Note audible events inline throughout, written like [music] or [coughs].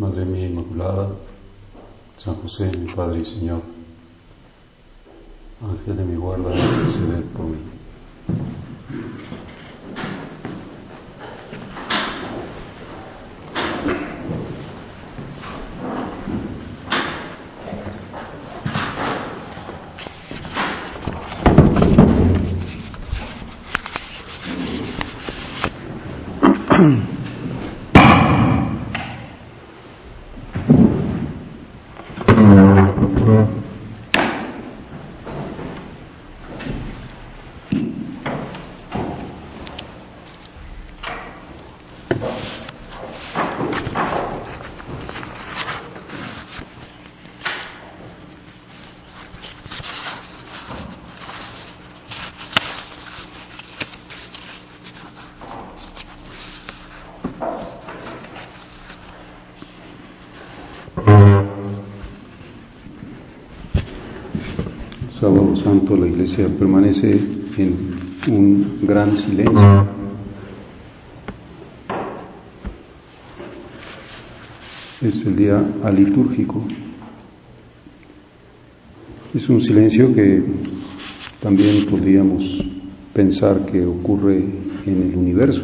Madre mía Inmaculada, San José, mi Padre y Señor, Ángel de mi guarda, interceded por mí. Sábado Santo la iglesia permanece en un gran silencio. Es el día alitúrgico. Es un silencio que también podríamos pensar que ocurre en el universo,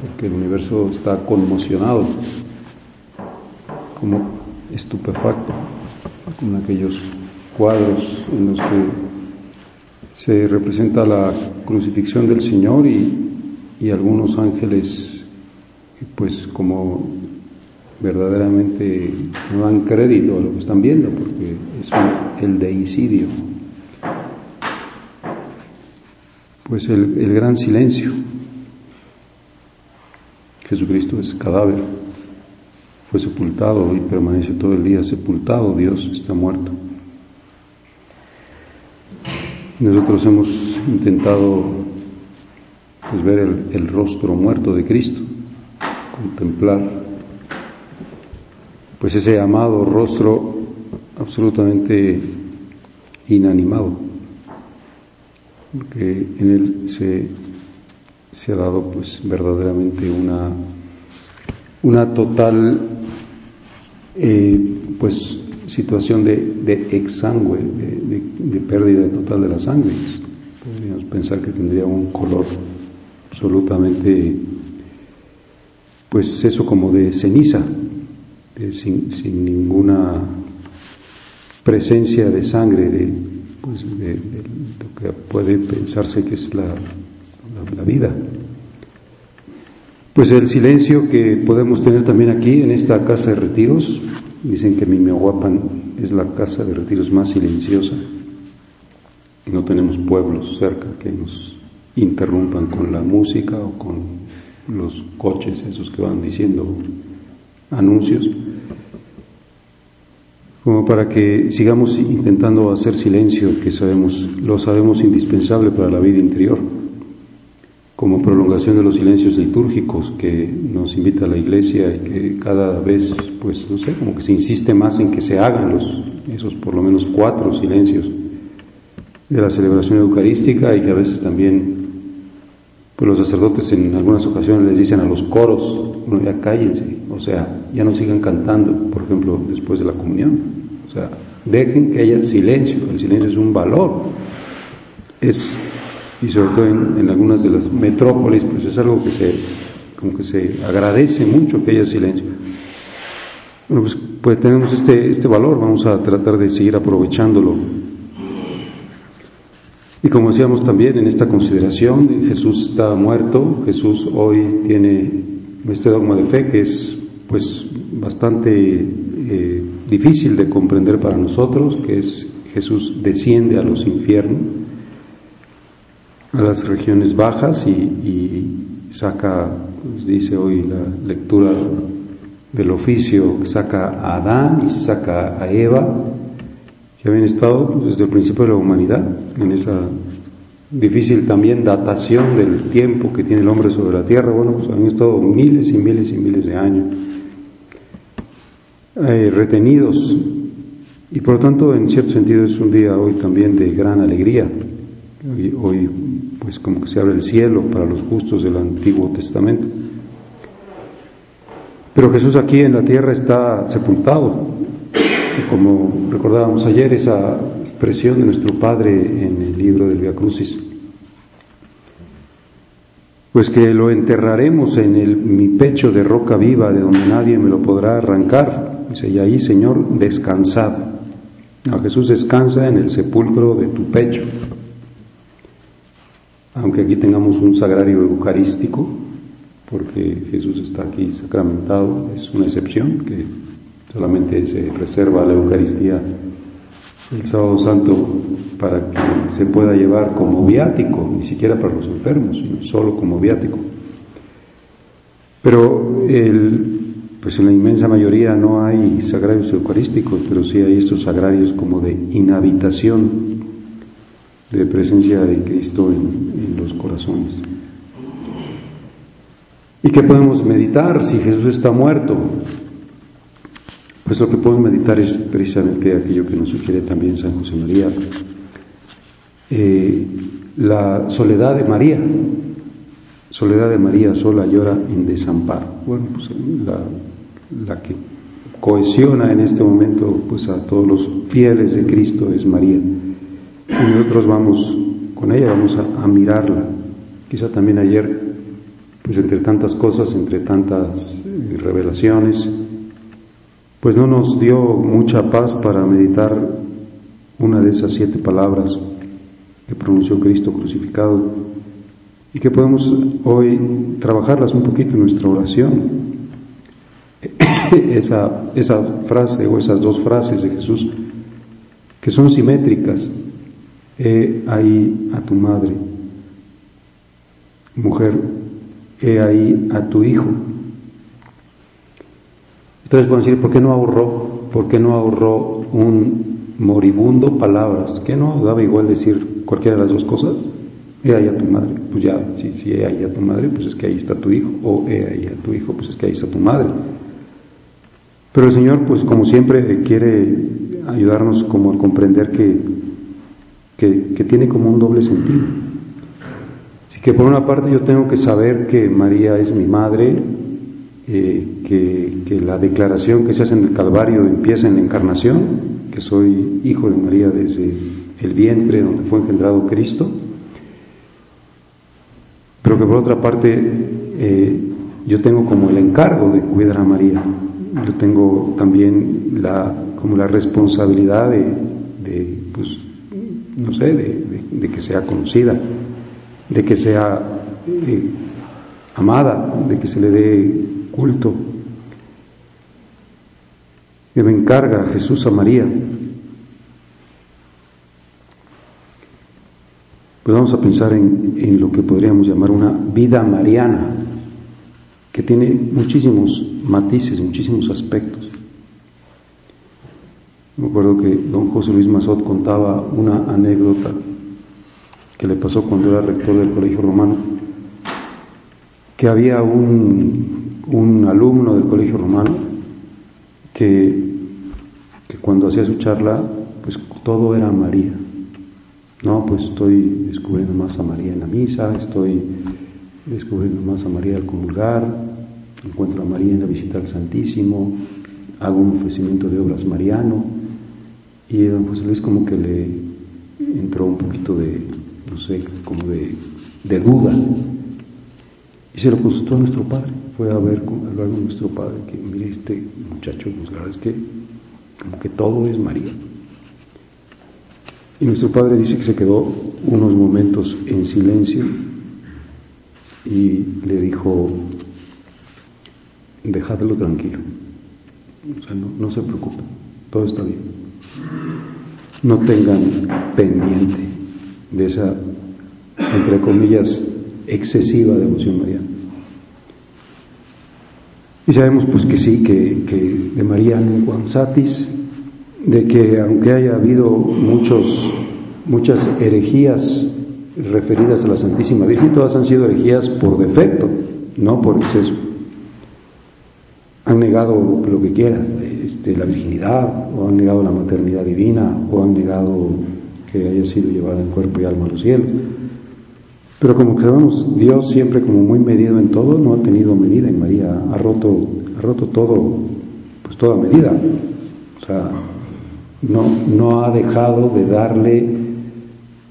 porque el universo está conmocionado, como estupefacto, con aquellos cuadros en los que se representa la crucifixión del Señor y, algunos ángeles pues como verdaderamente no dan crédito a lo que están viendo porque es el deicidio. Pues el, el gran silencio. Jesucristo es cadáver fue sepultado y permanece todo el día sepultado. Dios está muerto nosotros hemos intentado pues, ver el, rostro muerto de Cristo, contemplar pues ese amado rostro absolutamente inanimado, porque en él se, se ha dado pues verdaderamente una, una total eh, pues situación de, de exsangue, de, pérdida total de la sangre. Podríamos pensar que tendría un color absolutamente, pues eso como de ceniza, sin, sin, ninguna presencia de sangre, de, pues de, lo que puede pensarse que es la, la vida. Pues el silencio que podemos tener también aquí en esta casa de retiros, Dicen que Mimehuapan es la casa de retiros más silenciosa. No tenemos pueblos cerca que nos interrumpan con la música o con los coches esos que van diciendo anuncios, como para que sigamos intentando hacer silencio, que sabemos, lo sabemos indispensable para la vida interior como prolongación de los silencios litúrgicos que nos invita la Iglesia y que cada vez, pues no sé, como que se insiste más en que se hagan los, esos por lo menos cuatro silencios de la celebración eucarística y que a veces también pues los sacerdotes en algunas ocasiones les dicen a los coros, no, ya cállense, o sea, ya no sigan cantando, por ejemplo, después de la comunión, o sea, dejen que haya silencio, el silencio es un valor, es y sobre todo en, algunas de las metrópolis, pues es algo que se, como que se agradece mucho que haya silencio. Bueno, pues, pues tenemos este, este valor, vamos a tratar de seguir aprovechándolo. Y como decíamos también en esta consideración, Jesús está muerto, Jesús hoy tiene este dogma de fe que es pues bastante eh, difícil de comprender para nosotros, que es Jesús desciende a los infiernos a las regiones bajas y, saca, pues, dice hoy la lectura del oficio, saca a Adán y saca a Eva, que habían estado desde el principio de la humanidad, en esa difícil también datación del tiempo que tiene el hombre sobre la tierra, bueno, pues han estado miles y miles y miles de años eh, retenidos y por lo tanto en cierto sentido es un día hoy también de gran alegría. Hoy, hoy pues como que se abre el cielo para los justos del Antiguo Testamento. Pero Jesús aquí en la tierra está sepultado. como recordábamos ayer, esa expresión de nuestro Padre en el libro del Via Crucis, pues que lo enterraremos en el, mi pecho de roca viva, de donde nadie me lo podrá arrancar. Dice, y ahí, Señor, descansad. Jesús descansa en el sepulcro de tu pecho. Aunque aquí tengamos un sagrario eucarístico, porque Jesús está aquí sacramentado, es una excepción que solamente se reserva la Eucaristía el sábado santo para que se pueda llevar como viático, ni siquiera para los enfermos, sino solo como viático. Pero pues en la inmensa mayoría no hay sagrarios eucarísticos, pero sí hay estos sagrarios como de inhabitación, de presencia de Cristo en, en los corazones. ¿Y qué podemos meditar si Jesús está muerto? Pues lo que podemos meditar es precisamente aquello que nos sugiere también San José María, eh, la soledad de María. Soledad de María sola llora en desamparo. Bueno, pues la, la que cohesiona en este momento pues a todos los fieles de Cristo es María. Y nosotros vamos con ella, vamos a, a mirarla. Quizá también ayer, pues entre tantas cosas, entre tantas eh, revelaciones, pues no nos dio mucha paz para meditar una de esas siete palabras que pronunció Cristo crucificado y que podemos hoy trabajarlas un poquito en nuestra oración. [coughs] esa, esa frase o esas dos frases de Jesús que son simétricas. He ahí a tu madre, mujer, he ahí a tu hijo. Entonces pueden decir, ¿por qué no ahorró? ¿Por qué no ahorró un moribundo palabras? ¿Qué no daba igual decir cualquiera de las dos cosas? He ahí a tu madre, pues ya, si, si he ahí a tu madre, pues es que ahí está tu hijo, o he ahí a tu hijo, pues es que ahí está tu madre. Pero el Señor, pues como siempre, quiere ayudarnos como a comprender que, que, que tiene como un doble sentido. Así que por una parte yo tengo que saber que María es mi madre, eh, que, la declaración que se hace en el Calvario empieza en la encarnación, que soy hijo de María desde el vientre donde fue engendrado Cristo, pero que por otra parte eh, yo tengo como el encargo de cuidar a María, yo tengo también la, como la responsabilidad de, pues, no sé, de, que sea conocida, de que sea eh, amada, de que se le dé culto que me encarga Jesús a María. Pues vamos a pensar en, en, lo que podríamos llamar una vida mariana, que tiene muchísimos matices, muchísimos aspectos. Me acuerdo que don José Luis Mazot contaba una anécdota que le pasó cuando era rector del Colegio Romano, que había un un alumno del colegio romano que, cuando hacía su charla, pues todo era María. No, pues estoy descubriendo más a María en la misa, estoy descubriendo más a María al comulgar, encuentro a María en la visita al Santísimo, hago un ofrecimiento de obras mariano, y don José Luis como que le entró un poquito de, no sé, como de, de duda, y se lo consultó a nuestro padre fue a ver hablar con nuestro padre que mire este muchacho, pues la verdad es que como que todo es María. Y nuestro padre dice que se quedó unos momentos en silencio y le dijo, dejadlo tranquilo, o sea, no, no se preocupen, todo está bien. No tengan pendiente de esa, entre comillas, excesiva devoción mariana Y sabemos pues que sí, que, que de María Nunquam Satis, de que aunque haya habido muchos, muchas herejías referidas a la Santísima Virgen, todas han sido herejías por defecto, no por exceso. Han negado lo que quieras, este, la virginidad, o han negado la maternidad divina, o han negado que haya sido llevada en cuerpo y alma a los cielos. Pero como sabemos, Dios siempre como muy medido en todo, no ha tenido medida en María, ha roto, ha roto todo, pues toda medida. O sea, no, no ha dejado de darle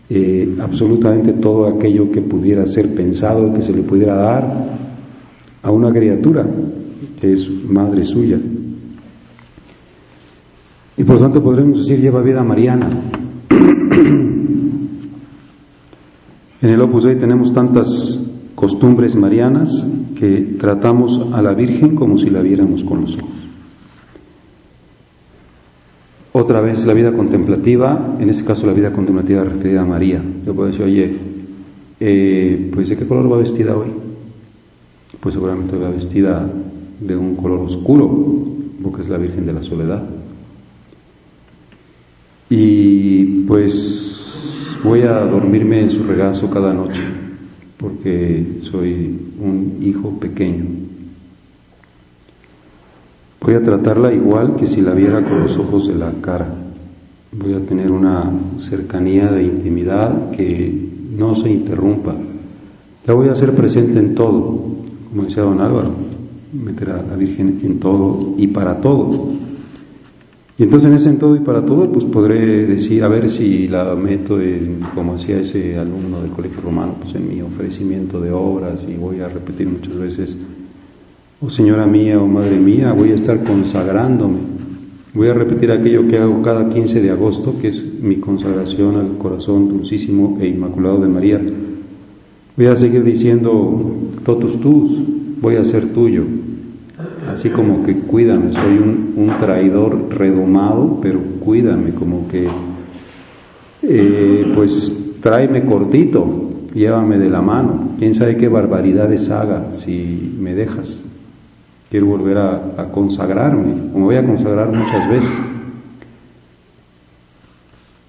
eh, absolutamente todo aquello que pudiera ser pensado, que se le pudiera dar a una criatura es madre suya. Y por lo tanto podremos decir lleva vida mariana. [clears throat] En el Opus Dei tenemos tantas costumbres marianas que tratamos a la Virgen como si la viéramos con los ojos. Otra vez la vida contemplativa, en este caso la vida contemplativa referida a María. Yo puedo decir, oye, eh, pues ¿de qué color va vestida hoy? Pues seguramente va vestida de un color oscuro, porque es la Virgen de la Soledad. Y pues Voy a dormirme en su regazo cada noche porque soy un hijo pequeño. Voy a tratarla igual que si la viera con los ojos de la cara. Voy a tener una cercanía de intimidad que no se interrumpa. La voy a hacer presente en todo, como decía don Álvaro, meter a la Virgen en todo y para todo. Y entonces en ese en todo y para todo, pues podré decir, a ver si la meto como hacía ese alumno del colegio romano, pues en mi ofrecimiento de obras y voy a repetir muchas veces, oh señora mía, oh madre mía, voy a estar consagrándome. Voy a repetir aquello que hago cada 15 de agosto, que es mi consagración al corazón dulcísimo e inmaculado de María. Voy a seguir diciendo, totus tus, voy a ser tuyo, así como que cuídame, soy un, traidor redomado, pero cuídame, como que, eh, pues tráeme cortito, llévame de la mano, quién sabe qué barbaridades haga si me dejas. Quiero volver a, consagrarme, como voy a consagrar muchas veces.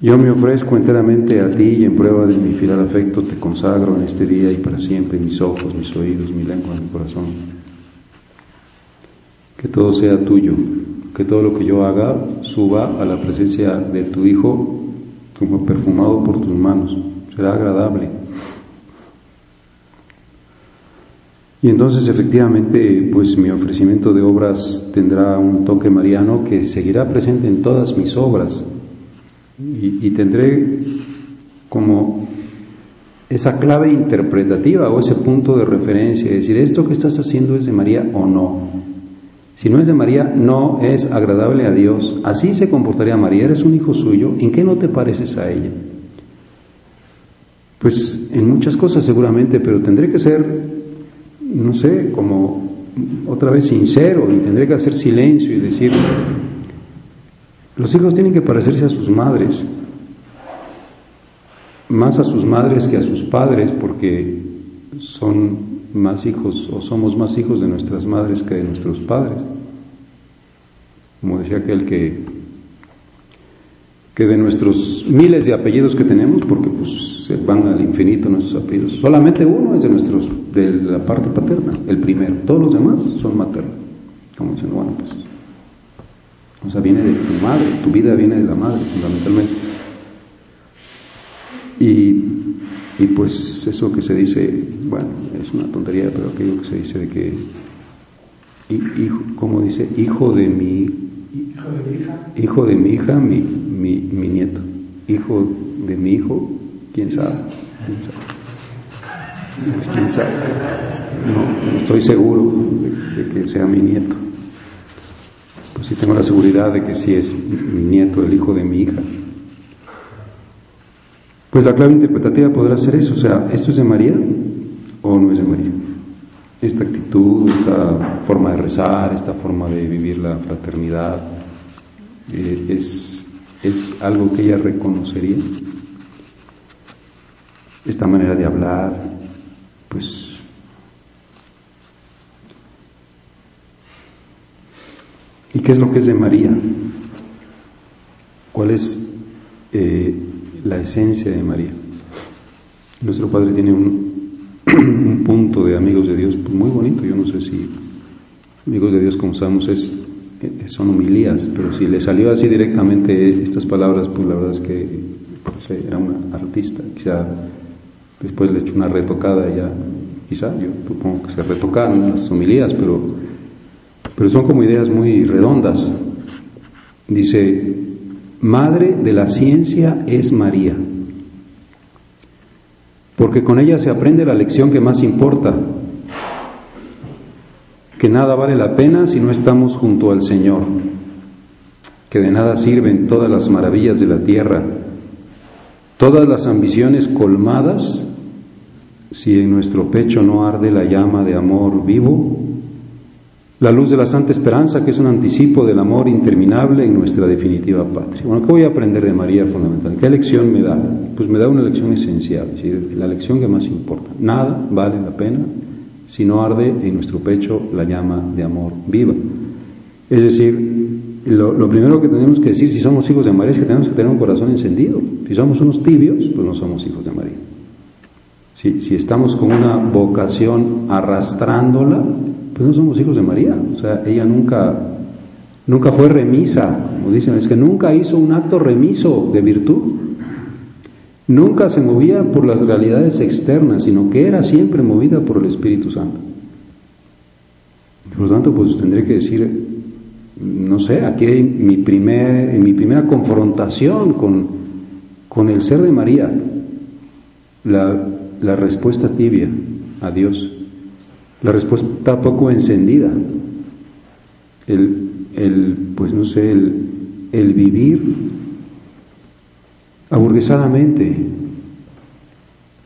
Yo me ofrezco enteramente a ti y en prueba de mi fiel afecto te consagro en este día y para siempre mis ojos, mis oídos, mi lengua, mi corazón. Que todo sea tuyo, que todo lo que yo haga suba a la presencia de tu Hijo como perfumado por tus manos, será agradable. Y entonces efectivamente, pues mi ofrecimiento de obras tendrá un toque mariano que seguirá presente en todas mis obras y, y tendré como esa clave interpretativa o ese punto de referencia, decir, esto que estás haciendo es de María o no. Si no es de María, no es agradable a Dios. Así se comportaría María. Eres un hijo suyo. ¿En qué no te pareces a ella? Pues en muchas cosas seguramente, pero tendré que ser, no sé, como otra vez sincero y tendré que hacer silencio y decir, los hijos tienen que parecerse a sus madres, más a sus madres que a sus padres, porque son más hijos o somos más hijos de nuestras madres que de nuestros padres. Como decía aquel que, que de nuestros miles de apellidos que tenemos, porque pues se van al infinito nuestros apellidos, solamente uno es de nuestros, de la parte paterna, el primero, todos los demás son maternos. Como dicen, bueno, pues, o sea, viene de tu madre, tu vida viene de la madre, fundamentalmente. Y y pues eso que se dice, bueno, es una tontería, pero aquello que se dice de que, hijo, ¿cómo dice? Hijo de mi, hijo de mi hija, mi, mi, mi nieto. Hijo de mi hijo, ¿quién sabe? ¿Quién sabe? Pues, ¿Quién sabe? No, estoy seguro de, que sea mi nieto. Pues sí tengo la seguridad de que sí es mi nieto, el hijo de mi hija. Pues la clave interpretativa podrá ser eso, o sea, ¿esto es de María o no es de María? Esta actitud, esta forma de rezar, esta forma de vivir la fraternidad, eh, es, es algo que ella reconocería. Esta manera de hablar, pues ¿Y qué es lo que es de María? ¿Cuál es eh, la esencia de María? Nuestro Padre tiene un, [clears throat] punto de amigos de Dios muy bonito, yo no sé si amigos de Dios como sabemos es, son homilías, pero si le salió así directamente estas palabras, pues la verdad es que era un artista, quizá después le echó una retocada ya, quizá, yo supongo que se retocaron las homilías, pero, pero son como ideas muy redondas. Dice, Madre de la ciencia es María, porque con ella se aprende la lección que más importa, que nada vale la pena si no estamos junto al Señor, que de nada sirven todas las maravillas de la tierra, todas las ambiciones colmadas, si en nuestro pecho no arde la llama de amor vivo, la luz de la santa esperanza, que es un anticipo del amor interminable en nuestra definitiva patria. Bueno, ¿qué voy a aprender de María fundamental? ¿Qué lección me da? Pues me da una lección esencial, la lección que más importa. Nada vale la pena si no arde en nuestro pecho la llama de amor viva. Es decir, lo, primero que tenemos que decir si somos hijos de María es que tenemos que tener un corazón encendido. Si somos unos tibios, pues no somos hijos de María. Si, si estamos con una vocación arrastrándola, pues no somos hijos de María. O sea, ella nunca, nunca fue remisa, como dicen, es que nunca hizo un acto remiso de virtud. Nunca se movía por las realidades externas, sino que era siempre movida por el Espíritu Santo. Por lo tanto, pues tendré que decir, no sé, aquí hay mi, primer, mi primera confrontación con, con el ser de María, la, la respuesta tibia a Dios, la respuesta poco encendida, el, el pues no sé, el, el vivir aburguesadamente,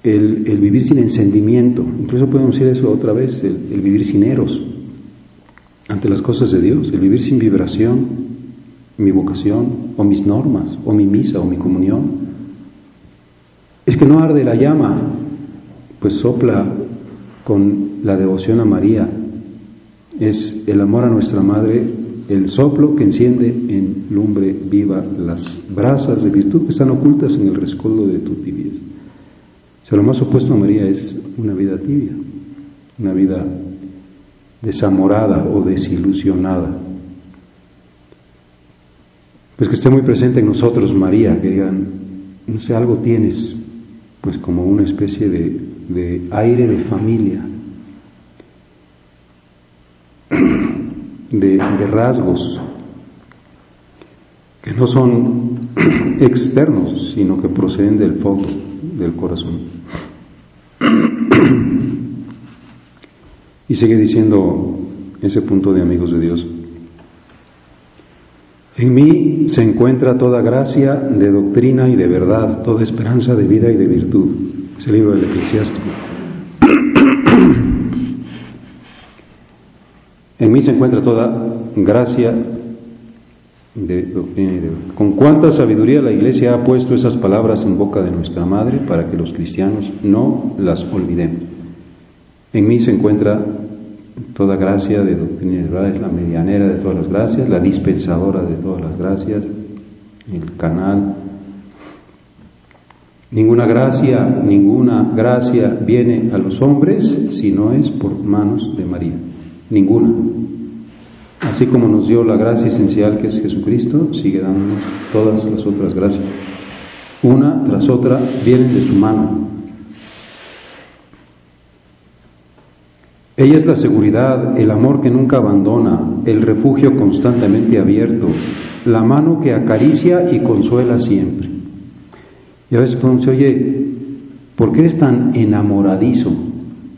el, vivir sin encendimiento, incluso podemos decir eso otra vez, el, vivir sin eros ante las cosas de Dios, el vivir sin vibración, mi vocación, o mis normas, o mi misa, o mi comunión. Es que no arde la llama, pues sopla con la devoción a María, es el amor a nuestra Madre el soplo que enciende en lumbre viva las brasas de virtud que están ocultas en el rescoldo de tu tibieza. O sea, lo más opuesto a María es una vida tibia, una vida desamorada o desilusionada. Pues que esté muy presente en nosotros María, que digan, no sé, algo tienes, pues como una especie de, de aire de familia, de, rasgos que no son [clears throat] externos, sino que proceden del fondo del corazón. [clears throat] Y sigue diciendo ese punto de amigos de Dios. En mí se encuentra toda gracia de doctrina y de verdad, toda esperanza de vida y de virtud. Es el libro del eclesiástico. En mí se encuentra toda gracia de de Con cuánta sabiduría la Iglesia ha puesto esas palabras en boca de nuestra Madre para que los cristianos no las olvidemos. En mí se encuentra toda gracia de doctrina y verdad, es la medianera de todas las gracias, la dispensadora de todas las gracias, el canal. Ninguna gracia, ninguna gracia viene a los hombres si no es por manos de María. Ninguna. Así como nos dio la gracia esencial que es Jesucristo, sigue dándonos todas las otras gracias. Una tras otra vienen de su mano. Ella es la seguridad, el amor que nunca abandona, el refugio constantemente abierto, la mano que acaricia y consuela siempre. Y a veces decir, oye, ¿por qué eres tan enamoradizo?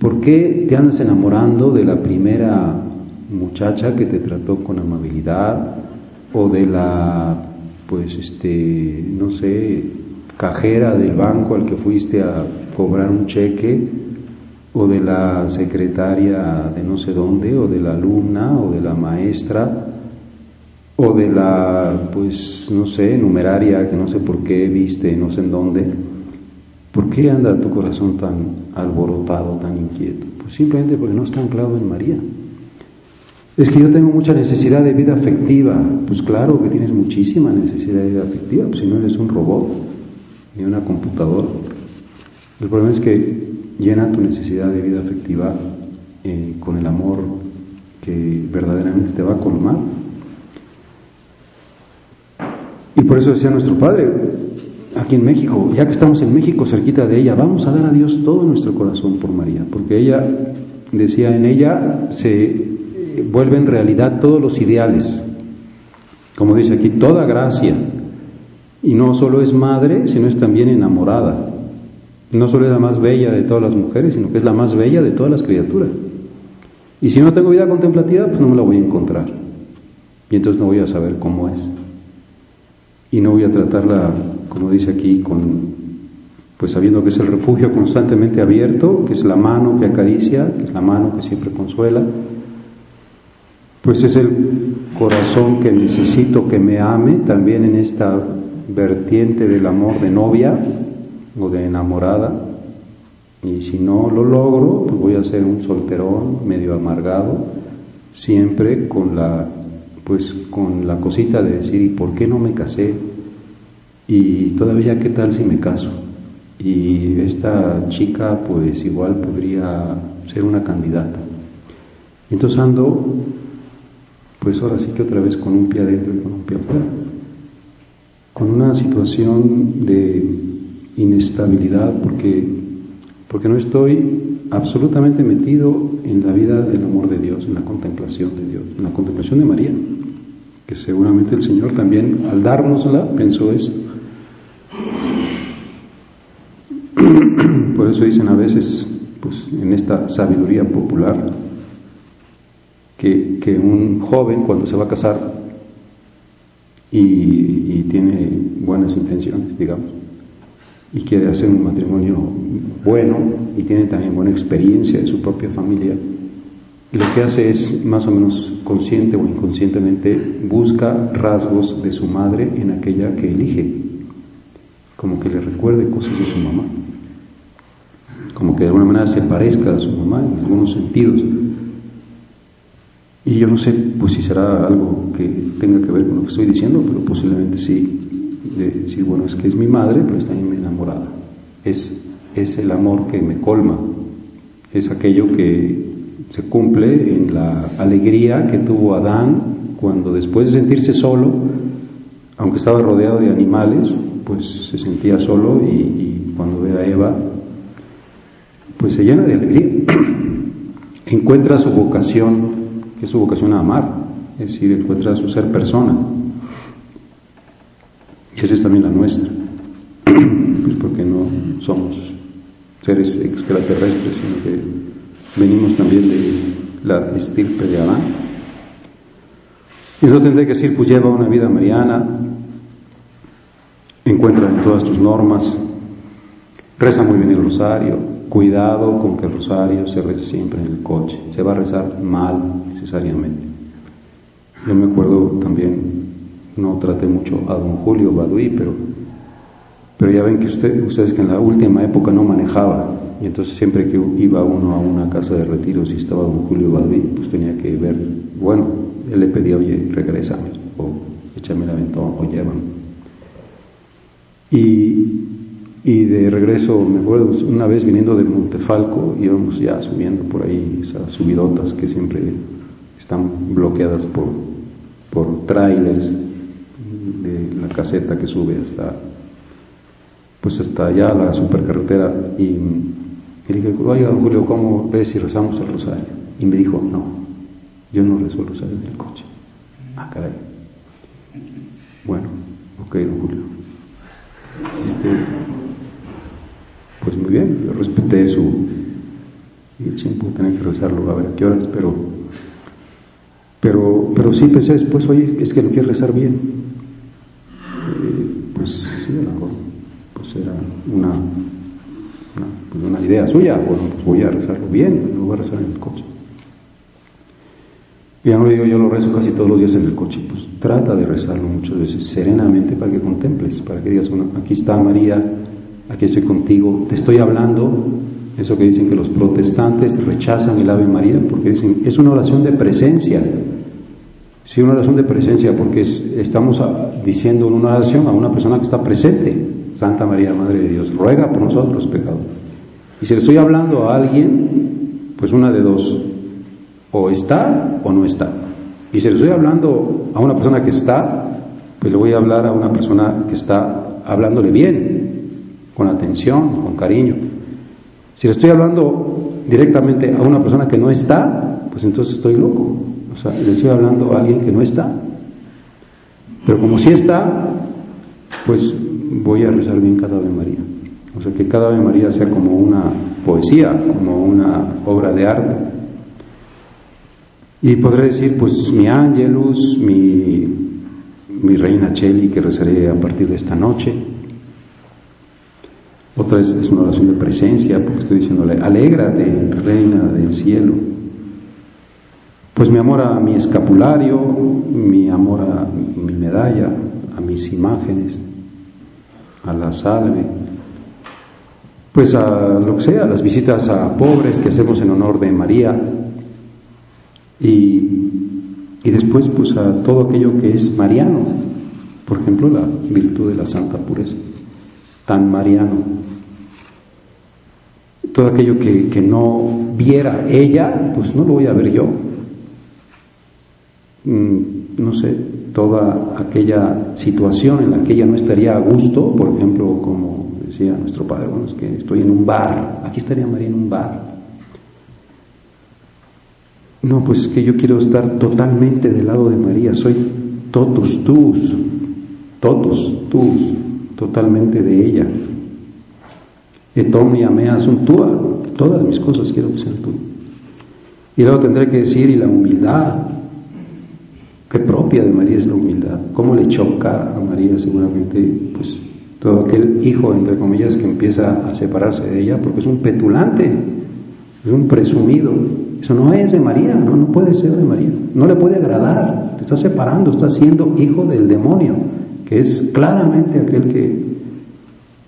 ¿Por qué te andas enamorando de la primera muchacha que te trató con amabilidad o de la, pues, este, no sé, cajera del banco al que fuiste a cobrar un cheque o de la secretaria de no sé dónde o de la alumna o de la maestra o de la, pues, no sé, numeraria que no sé por qué viste, no sé en dónde ¿Por qué anda tu corazón tan alborotado, tan inquieto? Pues simplemente porque no está anclado en María. Es que yo tengo mucha necesidad de vida afectiva. Pues claro que tienes muchísima necesidad de vida afectiva, pues si no eres un robot ni una computadora. El problema es que llena tu necesidad de vida afectiva eh, con el amor que verdaderamente te va a colmar. Y por eso decía nuestro Padre, aquí en México, ya que estamos en México cerquita de ella, vamos a dar a Dios todo nuestro corazón por María, porque ella decía, en ella se vuelven realidad todos los ideales. Como dice aquí, toda gracia. Y no solo es madre, sino es también enamorada. No solo es la más bella de todas las mujeres, sino que es la más bella de todas las criaturas. Y si no tengo vida contemplativa, pues no me la voy a encontrar. Y entonces no voy a saber cómo es. Y no voy a tratarla, como dice aquí, con pues sabiendo que es el refugio constantemente abierto, que es la mano que acaricia, que es la mano que siempre consuela, pues es el corazón que necesito que me ame también en esta vertiente del amor de novia o de enamorada. Y si no lo logro, pues voy a ser un solterón medio amargado, siempre con la pues con la cosita de decir, ¿y por qué no me casé? Y todavía, ¿qué tal si me caso? Y esta chica, pues igual podría ser una candidata. Entonces ando pues ahora sí que otra vez con un pie adentro y con un pie afuera, con una situación de inestabilidad porque, porque no estoy absolutamente metido en la vida del amor de Dios, en la contemplación de Dios, en la contemplación de María, que seguramente el Señor también al dárnosla pensó eso. Por eso dicen a veces, pues en esta sabiduría popular, que, un joven cuando se va a casar y, tiene buenas intenciones, digamos, y quiere hacer un matrimonio bueno y tiene también buena experiencia de su propia familia, lo que hace es más o menos consciente o inconscientemente busca rasgos de su madre en aquella que elige, como que le recuerde cosas de su mamá, como que de alguna manera se parezca a su mamá en algunos sentidos. Y yo no sé pues si será algo que tenga que ver con lo que estoy diciendo, pero posiblemente sí. De decir, bueno, es que es mi madre, pero está enamorada. Es, es el amor que me colma. Es aquello que se cumple en la alegría que tuvo Adán cuando después de sentirse solo, aunque estaba rodeado de animales, pues se sentía solo y, cuando ve a Eva, pues se llena de alegría. [clears throat] Encuentra su vocación es su vocación a amar, es decir, encuentra su ser persona. Y esa es también la nuestra, [clears throat] pues porque no somos seres extraterrestres, sino que venimos también de la estirpe de Adán. Y entonces tendré que decir, pues lleva una vida mariana, encuentra en todas tus normas, reza muy bien el rosario, cuidado con que el rosario se reza siempre en el coche, se va a rezar mal necesariamente. Yo me acuerdo también, no traté mucho a don Julio Baduí, pero, pero ya ven que usted, ustedes que en la última época no manejaba, y entonces siempre que iba uno a una casa de retiros y estaba don Julio Baduí, pues tenía que ver, bueno, él le pedía, oye, regrésame, o échame el aventón, o llévame. Y y de regreso, me acuerdo, una vez viniendo de Montefalco, íbamos ya subiendo por ahí esas subidotas que siempre están bloqueadas por, por trailers de la caseta que sube hasta, pues hasta allá la supercarretera. Y, y dije, oiga, Julio, ¿cómo ves si rezamos el rosario? Y me dijo, no, yo no rezo el rosario en el coche. Ah, caray. Bueno, ok, don Julio. Este, pues muy bien, yo respeté su... Y el tiempo tener que rezarlo a ver a qué horas, pero... Pero, pero sí pensé después, oye, es que lo quiere rezar bien. Eh, pues sí, a lo mejor pues era una, una, pues una idea suya, bueno, pues voy a rezarlo bien, no voy a rezar en el coche. Ya no digo, yo lo rezo casi todos los días en el coche, pues trata de rezarlo muchas veces serenamente para que contemples, para que digas, aquí está María, aquí estoy contigo, te estoy hablando eso que dicen que los protestantes rechazan el Ave María porque dicen es una oración de presencia. Sí, una oración de presencia porque estamos diciendo en una oración a una persona que está presente. Santa María, Madre de Dios, ruega por nosotros los pecadores. Y si le estoy hablando a alguien, pues una de dos, o está o no está. Y si le estoy hablando a una persona que está, pues le voy a hablar a una persona que está hablándole bien, con atención, con cariño. Si le estoy hablando directamente a una persona que no está, pues entonces estoy loco. O sea, le estoy hablando a alguien que no está. Pero como sí está, pues voy a rezar bien cada Ave María. O sea, que cada Ave María sea como una poesía, como una obra de arte. Y podré decir, pues mi ángelus, mi, mi reina Cheli, que rezaré a partir de esta noche, otra es, es una oración de presencia, porque estoy diciéndole, alégrate, reina del cielo. Pues mi amor a mi escapulario, mi amor a mi medalla, a mis imágenes, a la salve, pues a lo que sea, las visitas a pobres que hacemos en honor de María y, y después pues a todo aquello que es mariano, por ejemplo la virtud de la santa pureza tan mariano. Todo aquello que, no viera ella, pues no lo voy a ver yo. Mm, no sé, toda aquella situación en la que ella no estaría a gusto, por ejemplo, como decía nuestro padre, bueno, es que estoy en un bar, aquí estaría María en un bar. No, pues es que yo quiero estar totalmente del lado de María, soy todos tus, todos tus totalmente de ella. Etom y amea son todas mis cosas quiero que sean tú. Y luego tendré que decir, y la humildad, que propia de María es la humildad. ¿Cómo le choca a María seguramente, pues, todo aquel hijo, entre comillas, que empieza a separarse de ella, porque es un petulante, es un presumido. Eso no es de María, no, no puede ser de María, no le puede agradar, te está separando, está siendo hijo del demonio es claramente aquel que,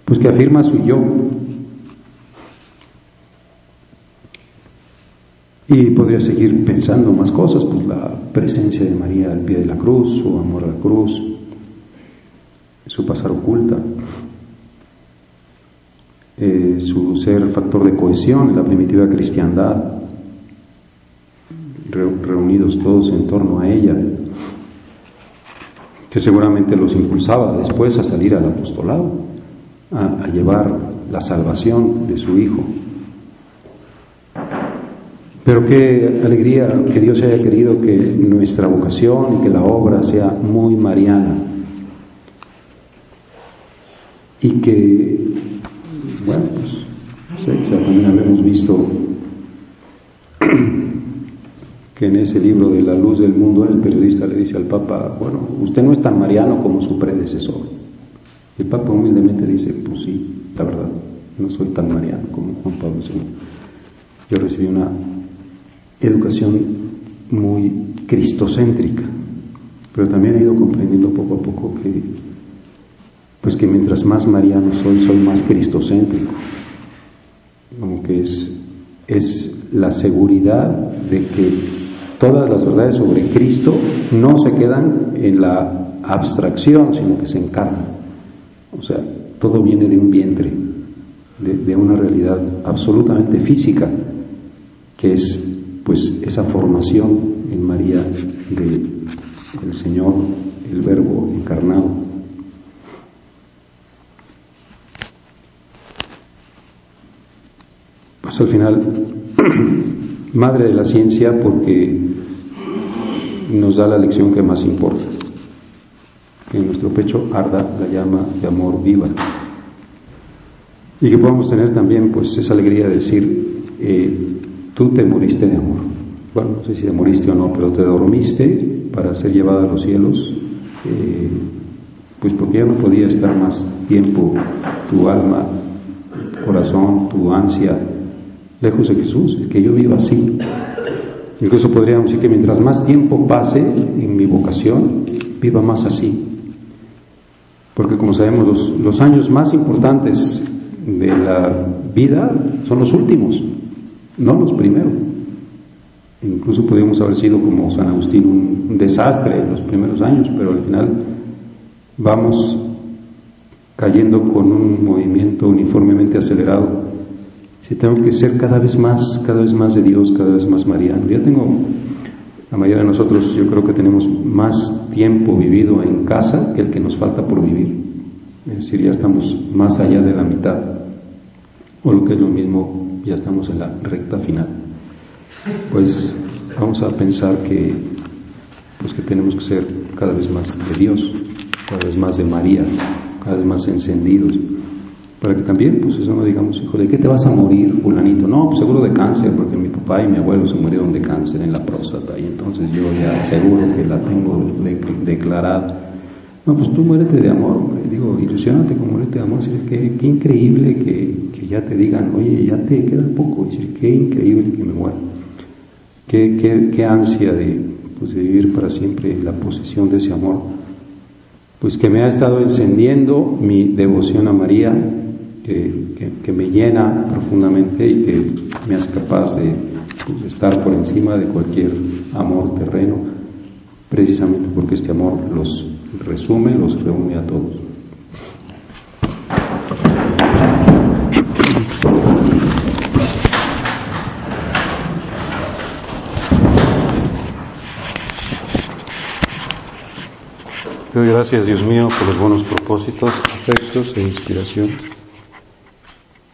pues que afirma su yo. Y podría seguir pensando más cosas, pues la presencia de María al pie de la cruz, su amor a la cruz, su pasar oculta, eh, su ser factor de cohesión en la primitiva cristiandad, reunidos todos en torno a ella, que seguramente los impulsaba después a salir al apostolado, a, llevar la salvación de su Hijo. Pero qué alegría que Dios haya querido que nuestra vocación y que la obra sea muy mariana. Y que, pues, también habíamos visto que en ese libro de La luz del mundo el periodista le dice al Papa, bueno, usted no es tan mariano como su predecesor. El Papa humildemente dice, pues sí, la verdad, no soy tan mariano como Juan Pablo II. Yo recibí una educación muy cristocéntrica, pero también he ido comprendiendo poco a poco que, pues que mientras más mariano soy, soy más cristocéntrico. Como que es, es la seguridad de que todas las verdades sobre Cristo no se quedan en la abstracción, sino que se encarnan. O sea, todo viene de un vientre, de, una realidad absolutamente física, que es pues esa formación en María del Señor, el Verbo encarnado. Pues al final, [clears throat] madre de la ciencia porque nos da la lección que más importa. Que en nuestro pecho arda la llama de amor viva. Y que podamos tener también pues esa alegría de decir, eh, tú te moriste de amor. Bueno, no sé si te moriste o no, pero te dormiste para ser llevada a los cielos, eh, pues porque ya no podía estar más tiempo tu alma, tu corazón, tu ansia lejos de Jesús, que yo viva así, Incluso podríamos decir que mientras más tiempo pase en mi vocación, viva más así. Porque como sabemos, los, años más importantes de la vida son los últimos, no los primeros. Incluso pudimos haber sido como San Agustín un, desastre en los primeros años, pero al final vamos cayendo con un movimiento uniformemente acelerado. Si tengo que ser cada vez más, cada vez más de Dios, cada vez más mariano. Ya tengo, la mayoría de nosotros yo creo que tenemos más tiempo vivido en casa que el que nos falta por vivir. Es decir, ya estamos más allá de la mitad, o lo que es lo mismo, ya estamos en la recta final. Pues vamos a pensar que, pues que tenemos que ser cada vez más de Dios, cada vez más de María, cada vez más encendidos, para que también, pues eso no digamos, hijo, ¿de qué te vas a morir, fulanito? No, pues seguro de cáncer, porque mi papá y mi abuelo se murieron de cáncer en la próstata, y entonces yo ya seguro que la tengo declarada. No, pues tú muérete de amor, digo, ilusionate con muérete de amor, qué, qué increíble que, que, ya te digan, oye, ya te queda poco, decir, qué increíble que me muera, qué, qué, qué ansia de, pues, de vivir para siempre la posesión de ese amor, pues que me ha estado encendiendo mi devoción a María, que, que, me llena profundamente y que me hace capaz de pues, estar por encima de cualquier amor terreno, precisamente porque este amor los resume, los reúne a todos. Te doy gracias, Dios mío, por los buenos propósitos, afectos e inspiración